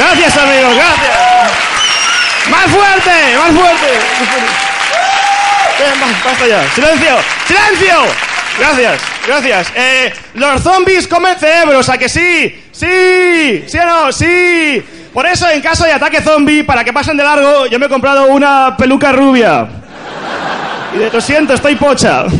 Gracias, amigos, gracias. Más fuerte, más fuerte. Ven, ya. Silencio, silencio. Gracias, gracias. Eh, los zombies comen cerebros, ¿a que sí? Sí, sí o no, sí. Por eso, en caso de ataque zombie, para que pasen de largo, yo me he comprado una peluca rubia. Y de lo siento, estoy pocha.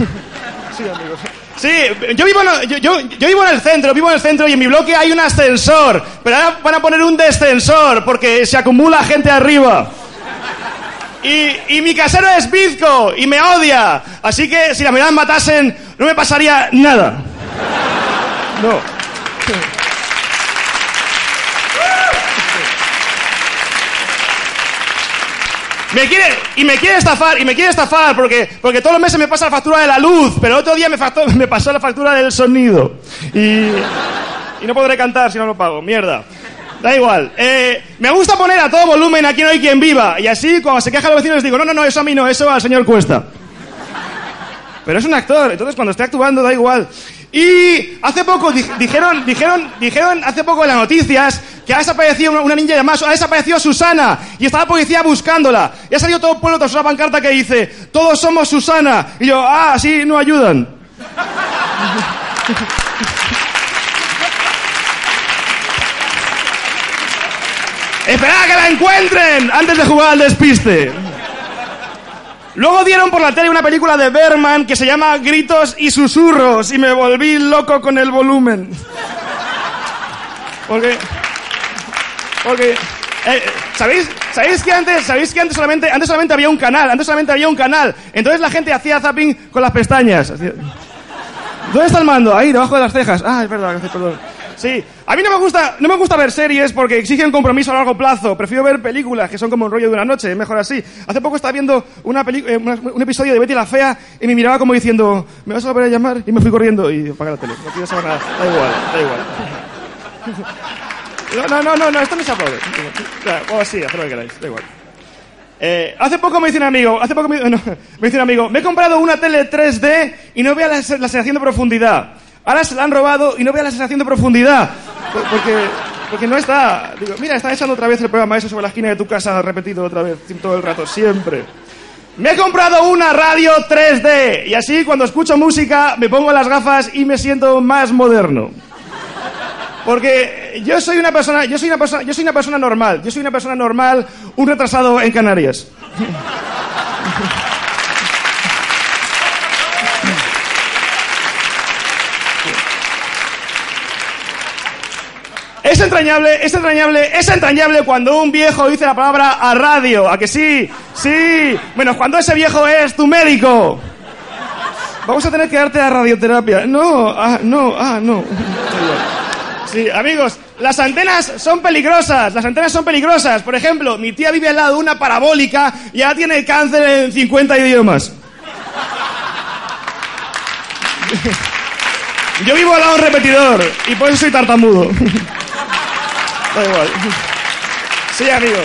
Sí, amigos. Sí, yo vivo, en, yo, yo- yo vivo en el centro, vivo en el centro y en mi bloque hay un ascensor. Pero ahora van a poner un descensor porque se acumula gente arriba. Y, mi casero es bizco y me odia. Así que si la mirada matasen, no me pasaría nada. No. Me quiere, y me quiere estafar, y me quiere estafar, porque, porque todos los meses me pasa la factura de la luz, pero otro día me, pasó la factura del sonido. Y, no podré cantar si no lo pago, mierda. Da igual. Eh, me gusta poner a todo volumen aquí no hay quien viva, y así cuando se quejan los vecinos digo, no, no, no, eso a mí no, eso al señor Cuesta. Pero es un actor, entonces cuando esté actuando da igual. Y hace poco di- dijeron, dijeron, dijeron hace poco en las noticias que ha desaparecido una, una niña llamada, ha desaparecido Susana y está la policía buscándola. Y ha salido todo el pueblo tras una pancarta que dice, todos somos Susana. Y yo, ah, sí, no ayudan. Esperad que la encuentren antes de jugar al despiste. Luego dieron por la tele una película de Berman que se llama Gritos y Susurros y me volví loco con el volumen. Porque... Porque... eh, ¿Sabéis, ¿Sabéis que antes, sabéis que antes solamente, antes solamente había un canal, antes solamente había un canal. Entonces la gente hacía zapping con las pestañas. ¿Dónde está el mando? Ahí, debajo de las cejas. Ah, es verdad, perdón. Sí, a mí no me gusta, no me gusta ver series porque exigen compromiso a largo plazo. Prefiero ver películas que son como un rollo de una noche, es mejor así. Hace poco estaba viendo una eh, un episodio de Betty la Fea y me miraba como diciendo, ¿me vas a volver a llamar? Y me fui corriendo y apagué la tele. No quiero saber nada. Da igual, da igual. No, no, no, no, esto no se aplaude. O sí, haz lo que queráis, da igual. Eh, hace poco me dice un amigo, hace poco me, no, me dice un amigo, me he comprado una tele 3D y no vea la, la sensación de profundidad. Ahora se la han robado y no vea la sensación de profundidad. Por- Porque, porque no está. Digo, mira, está echando otra vez el programa ese sobre la esquina de tu casa, repetido otra vez, todo el rato, siempre. Me he comprado una radio 3D y así cuando escucho música me pongo las gafas y me siento más moderno. Porque yo soy una persona, yo soy una persona, yo soy una persona normal, yo soy una persona normal, un retrasado en Canarias. Es entrañable, es entrañable, es entrañable cuando un viejo dice la palabra a radio, a que sí, sí, menos cuando ese viejo es tu médico. Vamos a tener que darte la radioterapia. No, ah, no, ah, no. Sí, amigos, las antenas son peligrosas, las antenas son peligrosas. Por ejemplo, mi tía vive al lado de una parabólica y ya tiene cáncer en 50 idiomas. Yo vivo al lado de un repetidor y por eso soy tartamudo. Da igual. Sí, amigos.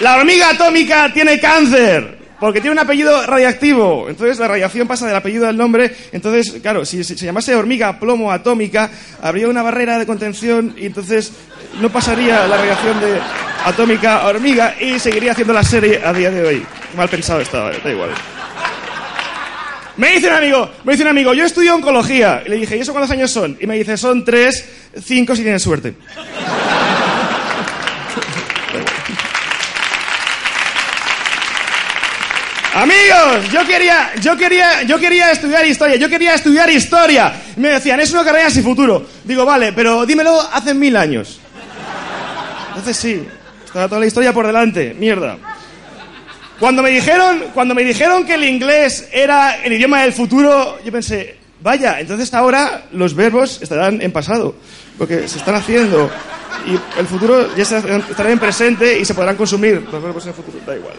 La hormiga atómica tiene cáncer porque tiene un apellido radiactivo. Entonces la radiación pasa del apellido al nombre. Entonces, claro, si se, se llamase hormiga plomo atómica, habría una barrera de contención y entonces no pasaría la radiación de atómica a hormiga y seguiría haciendo la serie a día de hoy. Mal pensado estaba, da igual. Me dice un amigo, me dice un amigo, yo estudio oncología. Y le dije, ¿y eso cuántos años son? Y me dice, son tres, cinco si tienes suerte. Amigos, yo quería, yo quería, yo quería estudiar historia, yo quería estudiar historia. Me decían, es una carrera sin futuro. Digo, vale, pero dímelo hace mil años. Entonces sí, estaba toda la historia por delante, mierda. Cuando me dijeron, cuando me dijeron que el inglés era el idioma del futuro, yo pensé, vaya, entonces ahora los verbos estarán en pasado, porque se están haciendo. Y el futuro ya estará en presente y se podrán consumir los verbos en el futuro, da igual.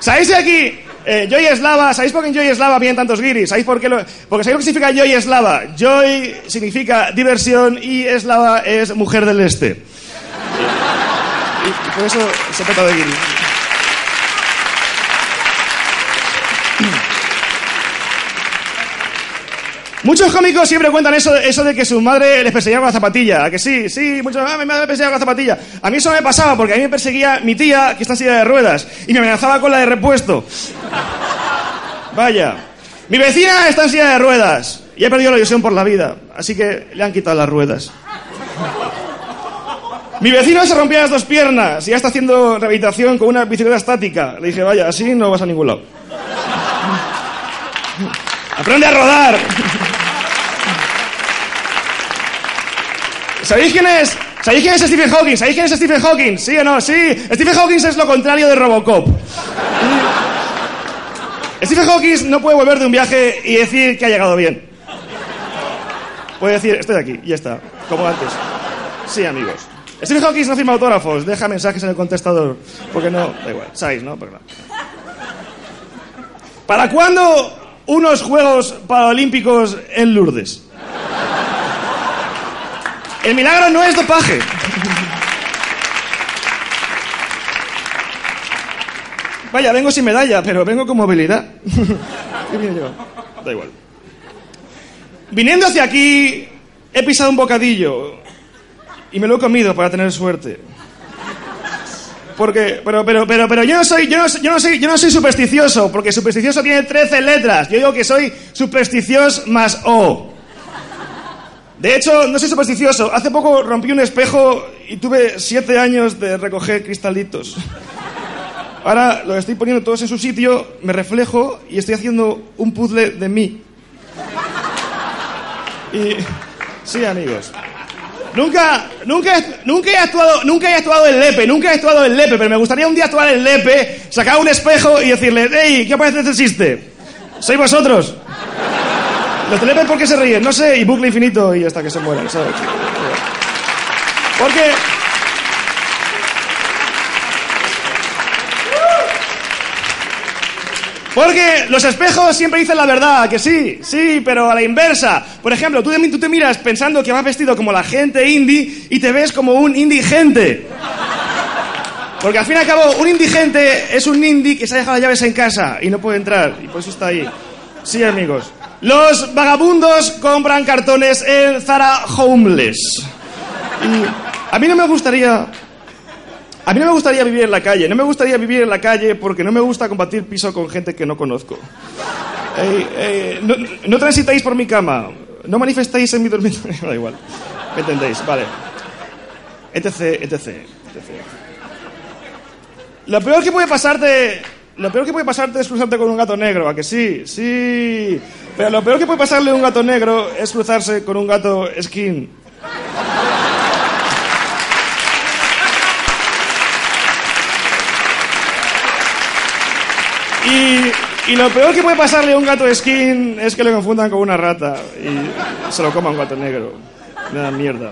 ¿Sabéis de aquí? Eh, Joy Eslava, ¿sabéis por qué en Joy Eslava vienen tantos guiris? ¿Sabéis por qué lo, porque ¿sabéis lo que significa Joy Eslava? Joy significa diversión y Eslava es mujer del este. Y, por eso se peta de guiris. Muchos cómicos siempre cuentan eso, de que su madre les perseguía con la zapatilla. ¿A que sí? Sí, muchos, ah, mi madre me perseguía con la zapatilla. A mí eso me pasaba porque a mí me perseguía mi tía, que está en silla de ruedas, y me amenazaba con la de repuesto. Vaya. Mi vecina está en silla de ruedas y he perdido la ilusión por la vida, así que le han quitado las ruedas. Mi vecino se rompía las dos piernas y ya está haciendo rehabilitación con una bicicleta estática. Le dije, vaya, así no vas a ningún lado. Aprende a rodar. ¿Sabéis quién es? ¿Sabéis quién es Stephen Hawking? ¿Sabéis quién es Stephen Hawking? ¿Sí o no? Sí. Stephen Hawking es lo contrario de Robocop. Stephen Hawking no puede volver de un viaje y decir que ha llegado bien. Puede decir, estoy aquí, ya está, como antes. Sí, amigos. Stephen Hawking no firma autógrafos, deja mensajes en el contestador, porque no, da igual, sabéis, ¿no? No. ¿Para cuándo unos Juegos Paralímpicos en Lourdes? El milagro no es dopaje. Vaya, vengo sin medalla, pero vengo con movilidad. ¿Qué yo? Da igual. Viniendo hacia aquí, he pisado un bocadillo y me lo he comido para tener suerte. Porque, pero, pero, pero, pero yo no soy, yo no, yo no soy, yo no soy supersticioso, porque supersticioso tiene 13 letras. Yo digo que soy supersticioso más O. De hecho, no soy supersticioso. Hace poco rompí un espejo y tuve siete años de recoger cristalitos. Ahora lo estoy poniendo todos en su sitio, me reflejo y estoy haciendo un puzzle de mí. Y sí, amigos. Nunca, nunca, nunca he actuado, nunca he actuado en Lepe, nunca he actuado en Lepe, pero me gustaría un día actuar en Lepe, sacar un espejo y decirle, hey, ¿qué parece este chiste? ¿Sois vosotros? Los de Lepe, ¿por qué se ríen? No sé, y bucle infinito y hasta que se mueran, ¿sabes? Porque... Porque los espejos siempre dicen la verdad, que sí, sí, pero a la inversa. Por ejemplo, tú, tú te miras pensando que vas vestido como la gente indie y te ves como un indigente. Porque al fin y al cabo, un indigente es un indie que se ha dejado las llaves en casa y no puede entrar, y por eso está ahí. Sí, amigos. Los vagabundos compran cartones en Zara Homeless. Y a mí no me gustaría a mí no me gustaría vivir en la calle, no me gustaría vivir en la calle porque no me gusta compartir piso con gente que no conozco. no, no, transitáis por mi cama, no manifestáis en mi dormitorio, da igual, ¿me entendéis? Vale. Etc, etc, etc. Lo peor que puede pasarte, lo peor que puede pasarte es cruzarte con un gato negro, ¿a que sí? Sí. Pero lo peor que puede pasarle a un gato negro es cruzarse con un gato skin. Y, lo peor que puede pasarle a un gato skin es que le confundan con una rata y se lo coma un gato negro. Da mierda.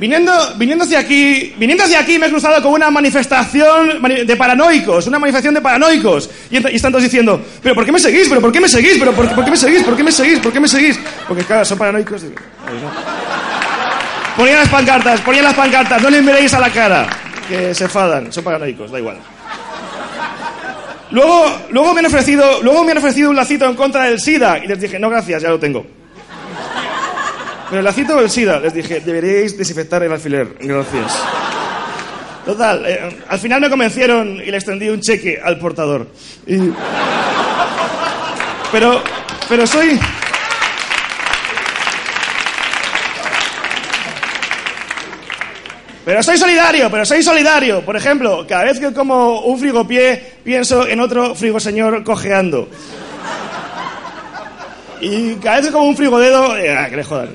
Viniendo, viniendo, hacia aquí, viniendo hacia aquí me he cruzado con una manifestación de paranoicos, una manifestación de paranoicos. Y, están todos diciendo, ¿pero por qué me seguís? ¿pero por qué me seguís? ¿pero por, qué me seguís? ¿por qué me seguís? ¿por qué me seguís? Porque claro, son paranoicos. Ponían las pancartas, ponían las pancartas, no les miréis a la cara, que se enfadan, son paranoicos, da igual. Luego, luego, me han ofrecido, luego me han ofrecido un lacito en contra del SIDA y les dije, no gracias, ya lo tengo. Pero el lacito del SIDA, les dije, deberíais desinfectar el alfiler, gracias. Total, eh, al final me convencieron y le extendí un cheque al portador. Pero, pero soy... Pero soy solidario, pero soy solidario. Por ejemplo, cada vez que como un frigopié, pienso en otro frigoseñor cojeando. Y que como un frigodedo, eh, ah, que le jodan.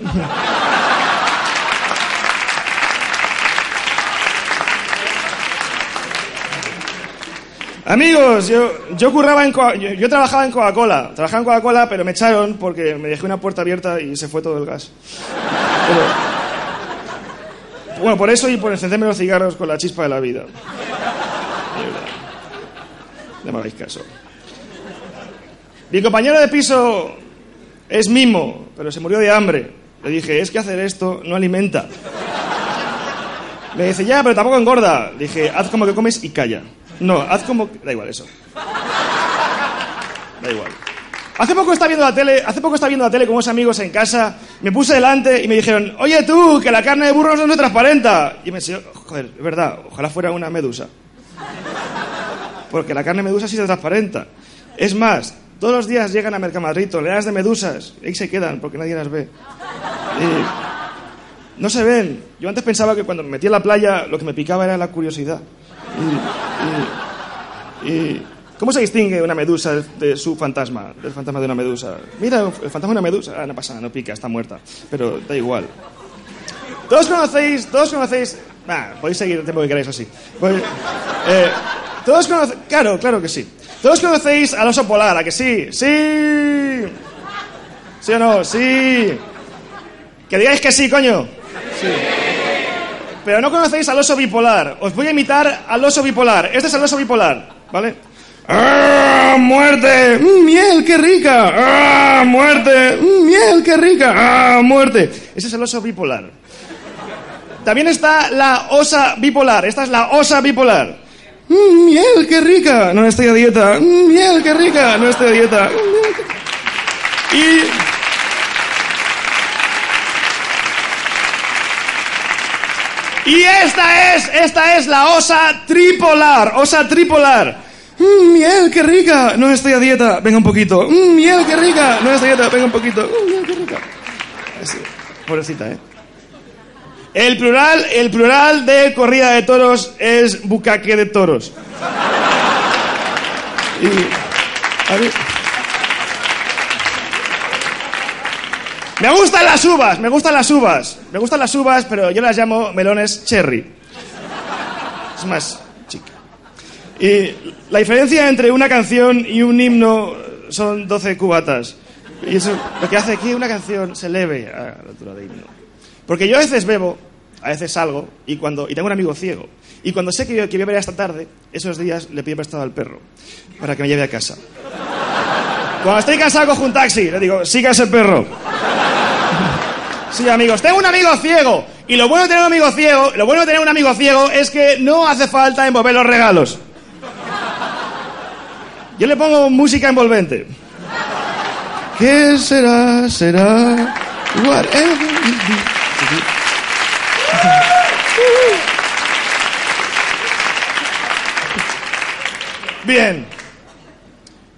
Amigos, yo, yo curraba en yo, trabajaba en Coca-Cola. Trabajaba en Coca-Cola, pero me echaron porque me dejé una puerta abierta y se fue todo el gas. Bueno, por eso y por encenderme los cigarros con la chispa de la vida. No me hagáis caso. Mi compañero de piso es mimo, pero se murió de hambre. Le dije, es que hacer esto no alimenta. Me dice, ya, pero tampoco engorda. Le dije, haz como que comes y calla. No, haz como... Da igual eso. Da igual. Hace poco estaba viendo la tele, hace poco estaba viendo la tele con unos amigos en casa, me puse delante y me dijeron, oye tú, que la carne de burro no se transparenta. Y me decía, joder, es verdad, ojalá fuera una medusa. Porque la carne de medusa sí se transparenta. Es más, todos los días llegan a Mercamadrid toneladas de medusas, y ahí se quedan porque nadie las ve. No se ven. Yo antes pensaba que cuando me metía en la playa lo que me picaba era la curiosidad. Y, ¿Cómo se distingue una medusa de, su fantasma? Del fantasma de una medusa. Mira, el fantasma de una medusa. Ah, no pasa no pica, está muerta. Pero da igual. Todos conocéis, todos conocéis. Ah, podéis seguir el tiempo que queráis así. Pues, eh, todos conocéis. Claro, claro que sí. Todos conocéis al oso polar, ¿a que sí? ¡Sí! ¿Sí o no? ¡Sí! Que digáis que sí, coño. Sí. Pero no conocéis al oso bipolar. Os voy a imitar al oso bipolar. Este es el oso bipolar, ¿vale? ¡Ah, muerte! ¡Mm, ¡Miel, qué rica! ¡Ah, muerte! ¡Mm, ¡Miel, qué rica! ¡Ah, muerte! Ese es el oso bipolar. También está la osa bipolar. Esta es la osa bipolar. ¡Mm, ¡Miel, qué rica! No estoy a dieta. ¡Mm, ¡Miel, qué rica! No estoy a dieta. ¡Mm, Y... Y esta es, esta es la osa tripolar, osa tripolar. Miel, qué rica. No estoy a dieta. Venga un poquito. Miel, qué rica. No estoy a dieta. Venga un poquito. Miel, qué rica. Pobrecita, ¿eh? El plural, el plural de corrida de toros es bucaque de toros. Me gustan las uvas, me gustan las uvas. Me gustan las uvas, pero yo las llamo melones cherry. Es más chica. Y la diferencia entre una canción y un himno son 12 cubatas. Y eso lo que hace que una canción se eleve a la altura de himno. Porque yo a veces bebo, a veces salgo, y, cuando, y tengo un amigo ciego. Y cuando sé que, que beberé esta tarde, esos días le pido prestado al perro para que me lleve a casa. Cuando estoy cansado cojo un taxi, le digo, siga ese perro. Sí, amigos, tengo un amigo ciego. Y lo bueno de tener un amigo ciego, lo bueno de tener un amigo ciego es que no hace falta envolver los regalos. Yo le pongo música envolvente. ¿Qué será? Será. Whatever Bien.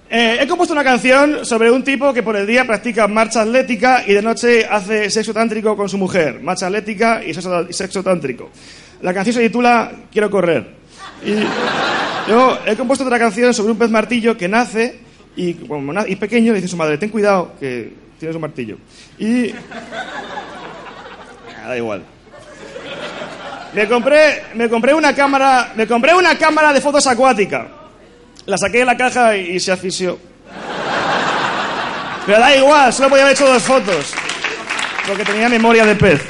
Eh, he compuesto una canción sobre un tipo que por el día practica marcha atlética y de noche hace sexo tántrico con su mujer. Marcha atlética y sexo, tántrico. La canción se titula Quiero correr. Y luego he compuesto otra canción sobre un pez martillo que nace y, como na- y pequeño le dice a su madre, ten cuidado que tienes un martillo. Y... Da igual. Me compré, me compré una cámara, me compré una cámara de fotos acuática. La saqué de la caja y, se asfixió. Pero da igual, solo podía haber hecho dos fotos. Porque tenía memoria de pez.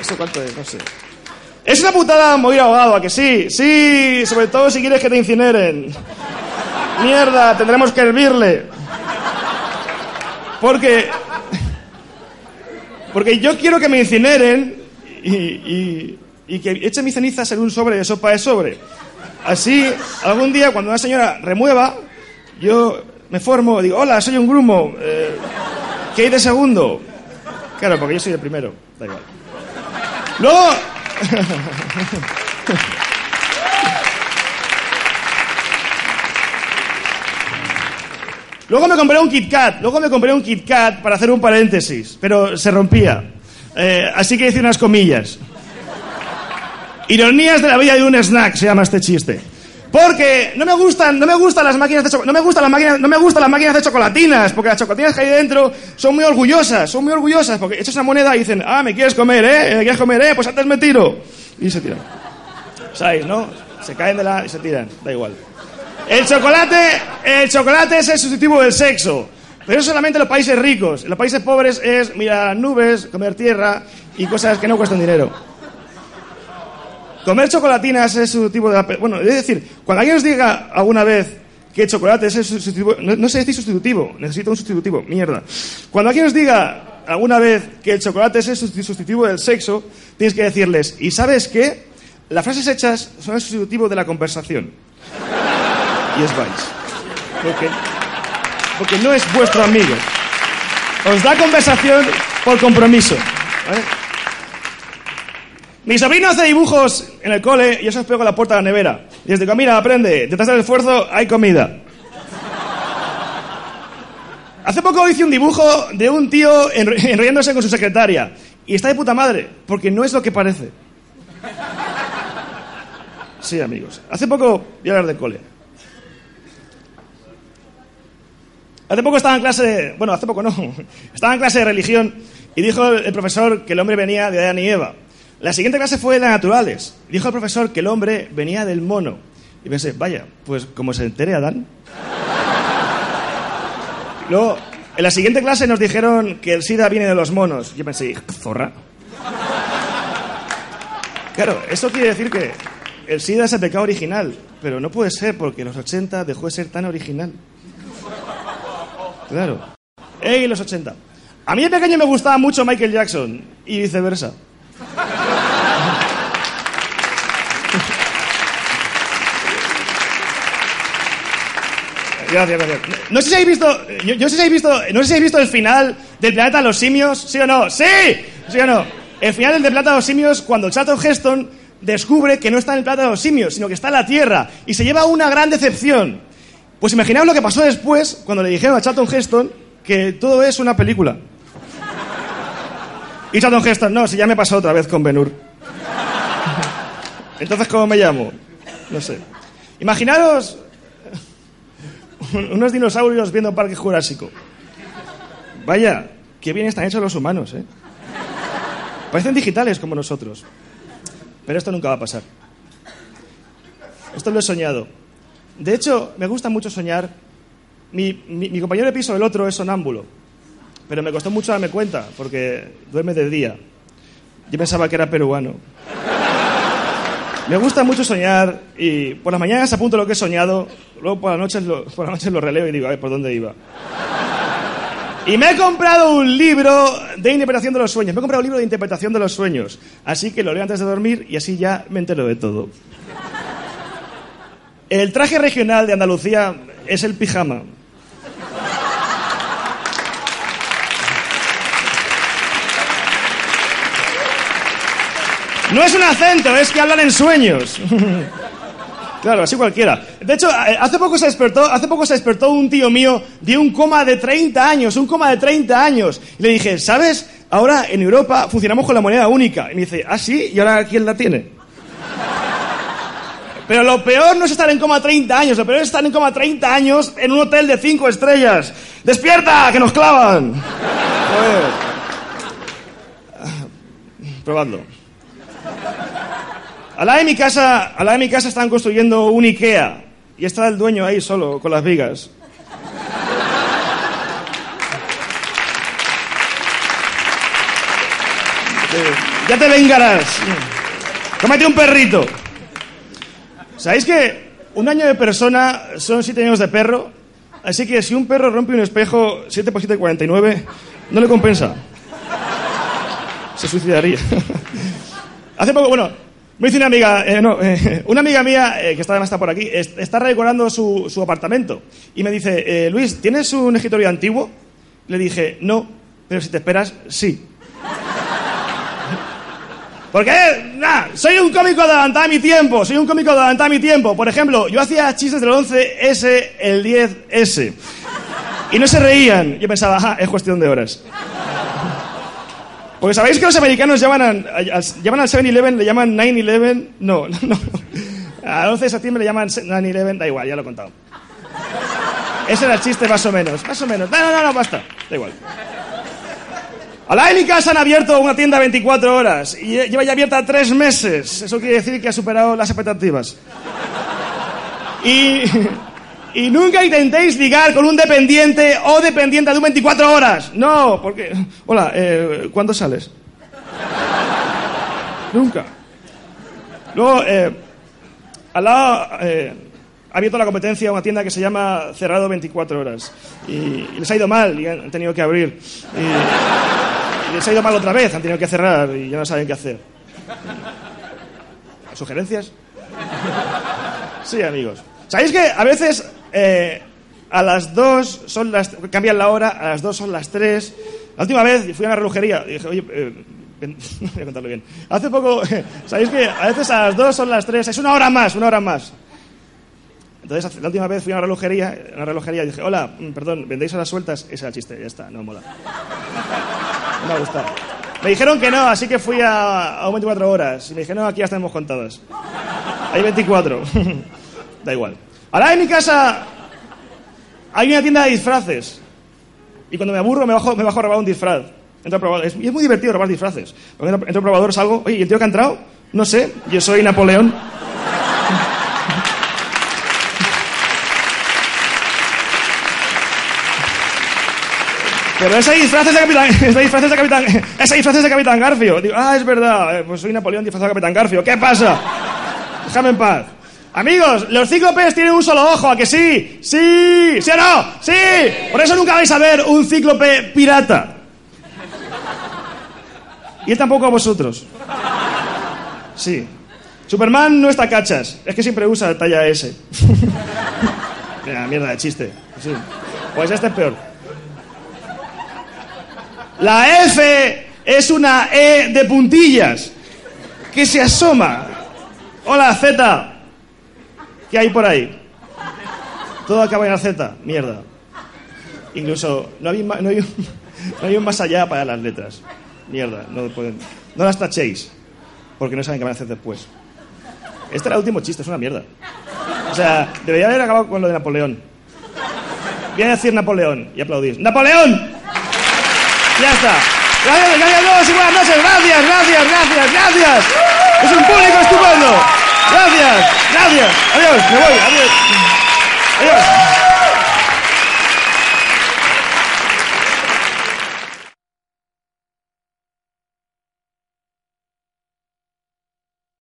¿Eso cuánto es? No sé. Es una putada morir ahogado, ¿a que sí? Sí, sobre todo si quieres que te incineren. Mierda, tendremos que hervirle. Porque. Porque yo quiero que me incineren y, que echen mis cenizas en un sobre de sopa de sobre. Así, algún día, cuando una señora remueva, yo me formo, digo, hola, soy un grumo. eh, ¿Qué hay de segundo? Claro, porque yo soy el primero. Da igual. Luego. Luego me compré un Kit Kat, luego me compré un Kit Kat para hacer un paréntesis, pero se rompía. Eh, así que hice unas comillas. Ironías de la vida de un snack se llama este chiste. Porque no me gustan, no me gustan las máquinas de no me gustan las máquinas, no me gustan las máquinas de chocolatinas, porque las chocolatinas que hay dentro son muy orgullosas, son muy orgullosas, porque echas una moneda y dicen, ah, me quieres comer, eh, me quieres comer, eh, pues antes me tiro. Y se tiran. ¿Sabéis, no? Se caen de la y se tiran, da igual. El chocolate, el chocolate es el sustitutivo del sexo. Pero eso solamente en los países ricos. En los países pobres es mirar nubes, comer tierra y cosas que no cuestan dinero. Comer chocolatinas es su tipo de... Bueno, es decir, cuando alguien os diga alguna vez que chocolate es el sustitutivo... No, no sé decir sustitutivo, necesito un sustitutivo, mierda. Cuando alguien os diga alguna vez que el chocolate es el susti- sustitutivo del sexo, tienes que decirles, ¿y sabes qué? Las frases hechas son el sustitutivo de la conversación. Y os vais. Ok. porque no es vuestro amigo. Os da conversación por compromiso. ¿vale? Mi sobrino hace dibujos en el cole y eso os pego a la puerta de la nevera. Y desde que mira, aprende, detrás del esfuerzo hay comida. Hace poco hice un dibujo de un tío enro- enrollándose con su secretaria. Y está de puta madre, porque no es lo que parece. Sí, amigos. Hace poco, voy a hablar de cole. Hace poco estaba en clase, bueno, hace poco no, estaba en clase de religión y dijo el profesor que el hombre venía de Adán y Eva. La siguiente clase fue de naturales. Dijo el profesor que el hombre venía del mono. Y pensé, vaya, pues como se entere Adán. Luego, en la siguiente clase nos dijeron que el SIDA viene de los monos. Yo pensé, zorra. Claro, eso quiere decir que el SIDA es el pecado original, pero no puede ser porque los 80 dejó de ser tan original. Claro. ¡Ey, los 80! A mí de pequeño me gustaba mucho Michael Jackson y viceversa. Gracias, gracias. No sé si habéis visto, yo, sé si habéis visto, no sé si habéis visto el final del planeta de los simios, ¿sí o no? ¡Sí! ¿Sí o no? El final del planeta de los simios cuando Charlton Heston descubre que no está en el planeta de los simios, sino que está en la Tierra y se lleva una gran decepción. Pues imaginaos lo que pasó después cuando le dijeron a Charlton Heston que todo es una película. Y Charlton Heston, no, si ya me pasó otra vez con Ben Hur. Entonces, ¿cómo me llamo? No sé. Imaginaros unos dinosaurios viendo Parque Jurásico. Vaya, qué bien están hechos los humanos, ¿eh? Parecen digitales como nosotros. Pero esto nunca va a pasar. Esto lo he soñado. De hecho, me gusta mucho soñar. Mi, mi- mi compañero de piso, el otro, es sonámbulo. Pero me costó mucho darme cuenta, porque duerme de día. Yo pensaba que era peruano. Me gusta mucho soñar y por las mañanas apunto lo que he soñado, luego por las noches lo, por las noches lo releo y digo, a ver, ¿por dónde iba? Y me he comprado un libro de interpretación de los sueños. Me he comprado un libro de interpretación de los sueños. Así que lo leo antes de dormir y así ya me entero de todo. El traje regional de Andalucía es el pijama. No es un acento, es que hablan en sueños. Claro, así cualquiera. De hecho, eh, hace poco se despertó, hace poco se despertó un tío mío de un coma de 30 años, un coma de 30 años. Y le dije, ¿sabes? Ahora en Europa funcionamos con la moneda única. Y me dice, ¿ah, sí? ¿Y ahora quién la tiene? Pero lo peor no es estar en coma 30 años, lo peor es estar en coma 30 años en un hotel de 5 estrellas. ¡Despierta! ¡Que nos clavan! Joder. Ah, Probadlo. Al lado de mi casa, al lado de mi casa están construyendo un Ikea y está el dueño ahí solo con las vigas. Ya te vengarás. Cómete un perrito. ¿Sabéis que un año de persona son siete años de perro? Así que si un perro rompe un espejo 7 por 7, 49, no le compensa. Se suicidaría. Hace poco, bueno, me dice una amiga, eh, no, eh, una amiga mía, eh, que está, además está por aquí, es- está redecorando su, su apartamento. Y me dice, eh, Luis, ¿tienes un escritorio antiguo? Le dije, no, pero si te esperas, sí. Porque, nah, soy un cómico adelantado a mi tiempo, soy un cómico adelantado a mi tiempo. Por ejemplo, yo hacía chistes del 11S, el 10S. Y no se reían. Yo pensaba, ajá, es cuestión de horas. Porque sabéis que los americanos llaman, al- al- llaman al 7-Eleven, le llaman 9-11. No, no. Al 11 de septiembre le llaman 9-11, da igual, ya lo he contado. Ese era el chiste más o menos, más o menos. No, no, no, basta, da igual. Al lado de mi casa han abierto una tienda 24 horas y lleva ya abierta tres meses. Eso quiere decir que ha superado las expectativas. Y, y nunca intentéis ligar con un dependiente o dependiente de un 24 horas. No, porque... Hola, eh, ¿cuándo sales? Nunca. Luego, eh, al lado eh, ha abierto la competencia una tienda que se llama Cerrado 24 horas. Y, les ha ido mal y han tenido que abrir. Y, y les ha ido mal otra vez, han tenido que cerrar y ya no saben qué hacer. ¿Sugerencias? Sí, amigos. ¿Sabéis que a veces, eh, a las 2 son las... Cambian la hora, a las 2 son las 3. La última vez fui a una relojería y dije, oye, eh, ven- voy a contarlo bien. Hace poco, ¿sabéis que a veces a las 2 son las 3? Es una hora más, una hora más. Entonces, la última vez fui a una relojería, una relojería y dije, hola, mm, perdón, ¿vendéis horas sueltas? Ese era el chiste, ya está, no mola. No me ha. Me dijeron que no, así que fui a, a un 24 horas. Y me dijeron, no, aquí ya tenemos contadas. Hay 24. da igual. Ahora en mi casa hay una tienda de disfraces. Y cuando me aburro me bajo, me bajo a robar un disfraz. Entro a probar. Es, y es muy divertido robar disfraces. Porque entro, entro a probador, salgo. Oye, ¿y el tío que ha entrado? No sé, yo soy Napoleón. Pero ese disfraz es de Capitán, ese disfraz es de Capitán, ese disfraz es de Capitán Garfio. Digo, ah, es verdad, eh, pues soy Napoleón disfrazado de Capitán Garfio. ¿Qué pasa? Déjame en paz. Amigos, los cíclopes tienen un solo ojo, ¿a que sí? ¡Sí! ¿Sí o no? ¡Sí! Por eso nunca vais a ver un cíclope pirata. Y él tampoco a vosotros. Sí. Superman no está cachas, es que siempre usa talla S. Mira, mierda de chiste. Sí. Pues este es peor. La F es una E de puntillas que se asoma. Hola, Z. ¿Qué hay por ahí? Todo acaba en la Z. Mierda. Incluso no hay, un más allá para las letras. Mierda. No, pueden, no las tachéis. Porque no saben qué van a hacer después. Este era el último chiste, es una mierda. O sea, debería haber acabado con lo de Napoleón. Voy a decir Napoleón y aplaudís. ¡Napoleón! Ya está. Gracias, gracias a todos y buenas noches. Gracias, gracias, gracias, gracias. Es un público estupendo. Gracias, gracias. Adiós, me voy. Adiós.